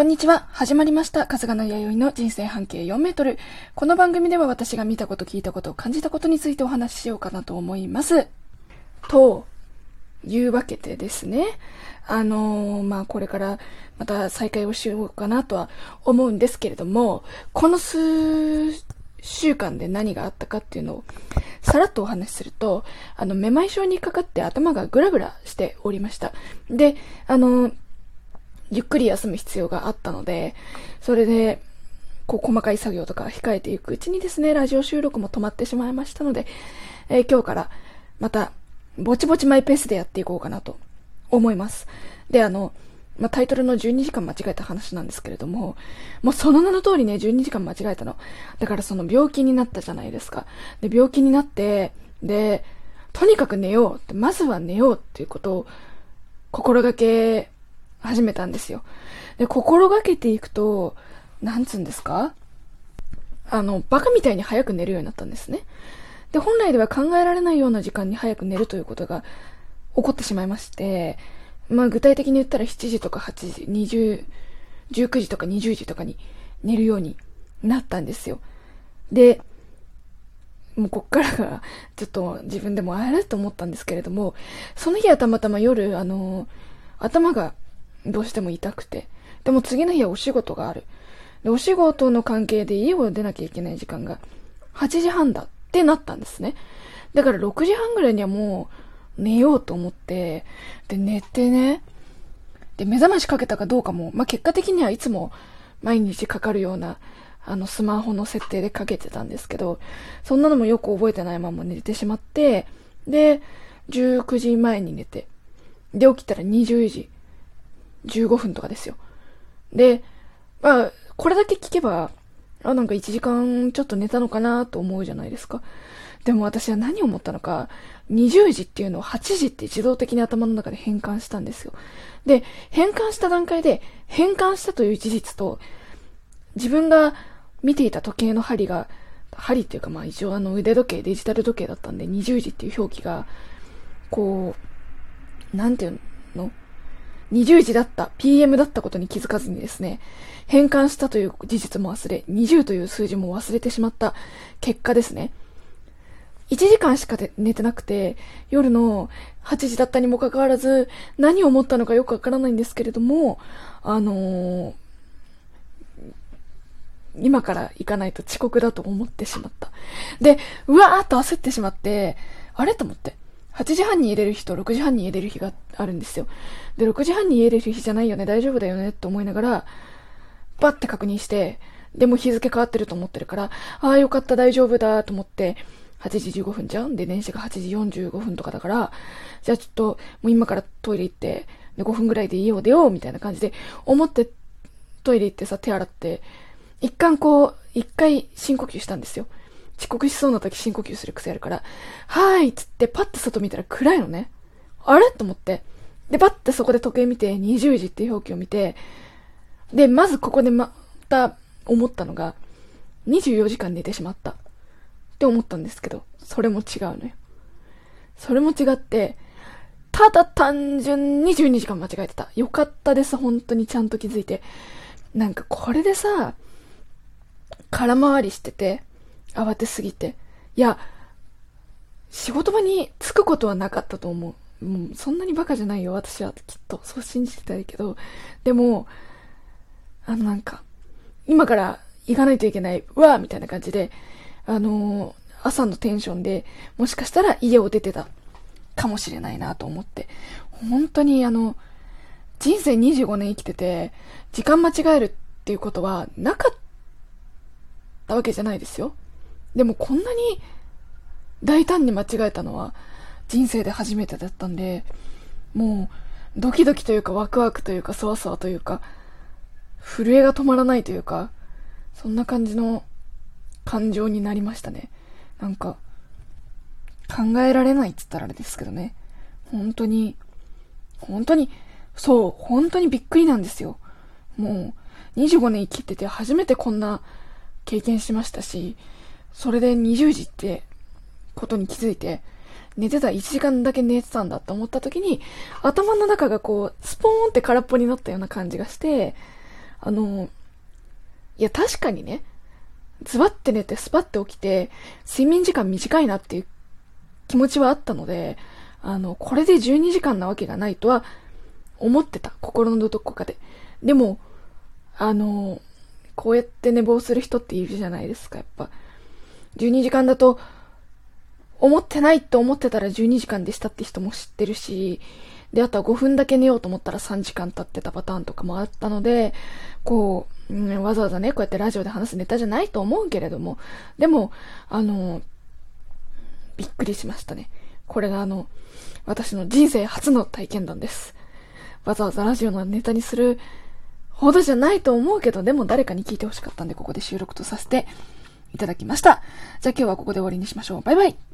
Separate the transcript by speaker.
Speaker 1: こんにちは。始まりました。春日の弥生の人生半径4メートル。この番組では私が見たこと、聞いたこと、感じたことについてお話ししようかなと思います。というわけでですね。あのー、まあ、これからまた再開をしようかなとは思うんですけれども、この数週間で何があったかっていうのをさらっとお話しすると、あの、めまい症にかかって頭がグラグラしておりました。で、あのーゆっくり休む必要があったので、それで、こう、細かい作業とか控えていくうちにですね、ラジオ収録も止まってしまいましたので、えー、今日からまた、ぼちぼちマイペースでやっていこうかなと思います。で、あの、まあ、タイトルの12時間間違えた話なんですけれども、もうその名の通りね、12時間間違えたの。だからその病気になったじゃないですか。で、病気になって、で、とにかく寝ようって、まずは寝ようっていうことを心がけ始めたんですよ。で、心がけていくと、なんつうんですか？あの、バカみたいに早く寝るようになったんですね。で、本来では考えられないような時間に早く寝るということが起こってしまいまして、まあ具体的に言ったら7時とか8時、20、19時とか20時とかに寝るようになったんですよ。で、もうこっからがちょっと自分でもあると思ったんですけれども、その日はたまたま夜、あの、頭がどうしても痛くて。でも次の日はお仕事がある。で、お仕事の関係で家を出なきゃいけない時間が8時半だってなったんですね。だから6時半ぐらいにはもう寝ようと思って、で、寝てね、で、目覚ましかけたかどうかも、まあ、結果的にはいつも毎日かかるような、あの、スマホの設定でかけてたんですけど、そんなのもよく覚えてないまま寝てしまって、で、19時前に寝て、で、起きたら20時。15分とかですよ。で、まあ、これだけ聞けば、あ、なんか1時間ちょっと寝たのかなと思うじゃないですか。でも私は何を思ったのか、20時っていうのを8時って自動的に頭の中で変換したんですよ。で、変換した段階で、変換したという事実と、自分が見ていた時計の針が、針っていうかまあ一応あの腕時計、デジタル時計だったんで20時っていう表記が、こう、なんていうの？20時だった、PM だったことに気づかずにですね、変換したという事実も忘れ、20という数字も忘れてしまった結果ですね。1時間しか寝てなくて、夜の8時だったにもかかわらず、何を思ったのかよくわからないんですけれども、あのー、今から行かないと遅刻だと思ってしまった。で、うわーっと焦ってしまって、あれ？と思って。8時半に入れる日と6時半に入れる日があるんですよ。で、6時半に入れる日じゃないよね、大丈夫だよね、と思いながら、バッて確認して、でも日付変わってると思ってるから、ああ、よかった、大丈夫だ、と思って、8時15分じゃんで、電車が8時45分とかだから、じゃあちょっと、もう今からトイレ行って、で、5分ぐらいで家を出よう、みたいな感じで、思って、トイレ行ってさ、手洗って、一貫こう、一回深呼吸したんですよ。遅刻しそうな時深呼吸する癖あるから、はーいっつってパッて外見たら暗いのね。あれ？と思って。で、パッてそこで時計見て、20時っていう表記を見て、で、まずここでまた思ったのが、24時間寝てしまった。って思ったんですけど、それも違うのよ。それも違って、ただ単純に12時間間違えてた。よかったです、本当にちゃんと気づいて。なんかこれでさ、空回りしてて、慌てすぎて。いや、仕事場に着くことはなかったと思う。もうそんなにバカじゃないよ、私はきっと。そう信じてたいけど。でも、あのなんか、今から行かないといけない、わーみたいな感じで、あのー、朝のテンションで、もしかしたら家を出てたかもしれないなと思って。本当にあの、人生25年生きてて、時間間違えるっていうことはなかったわけじゃないですよ。でもこんなに大胆に間違えたのは人生で初めてだったんで、もうドキドキというかワクワクというかそわそわというか、震えが止まらないというか、そんな感じの感情になりましたね。なんか、考えられないって言ったらあれですけどね。本当に、本当に、そう、本当にびっくりなんですよ。もう、25年生きてて初めてこんな経験しましたし、それで20時ってことに気づいて、寝てた1時間だけ寝てたんだって思った時に、頭の中がこう、スポーンって空っぽになったような感じがして、あの、いや確かにね、ズバって寝てスパって起きて、睡眠時間短いなっていう気持ちはあったので、あの、これで12時間なわけがないとは思ってた。心のどこかで。でも、あの、こうやって寝坊する人っているじゃないですか、やっぱ。12時間だと、思ってないと思ってたら12時間でしたって人も知ってるし、で、あとは5分だけ寝ようと思ったら3時間経ってたパターンとかもあったので、こう、うん、わざわざね、こうやってラジオで話すネタじゃないと思うけれども、でも、あの、びっくりしましたね。これがあの、私の人生初の体験談です。わざわざラジオのネタにするほどじゃないと思うけど、でも誰かに聞いてほしかったんで、ここで収録とさせていただきました。じゃあ今日はここで終わりにしましょう。バイバイ